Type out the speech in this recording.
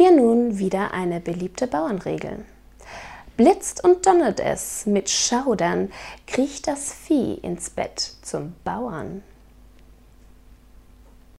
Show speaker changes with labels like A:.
A: Hier nun wieder eine beliebte Bauernregel. Blitzt und donnert es, mit Schaudern kriecht das Vieh ins Bett zum Bauern.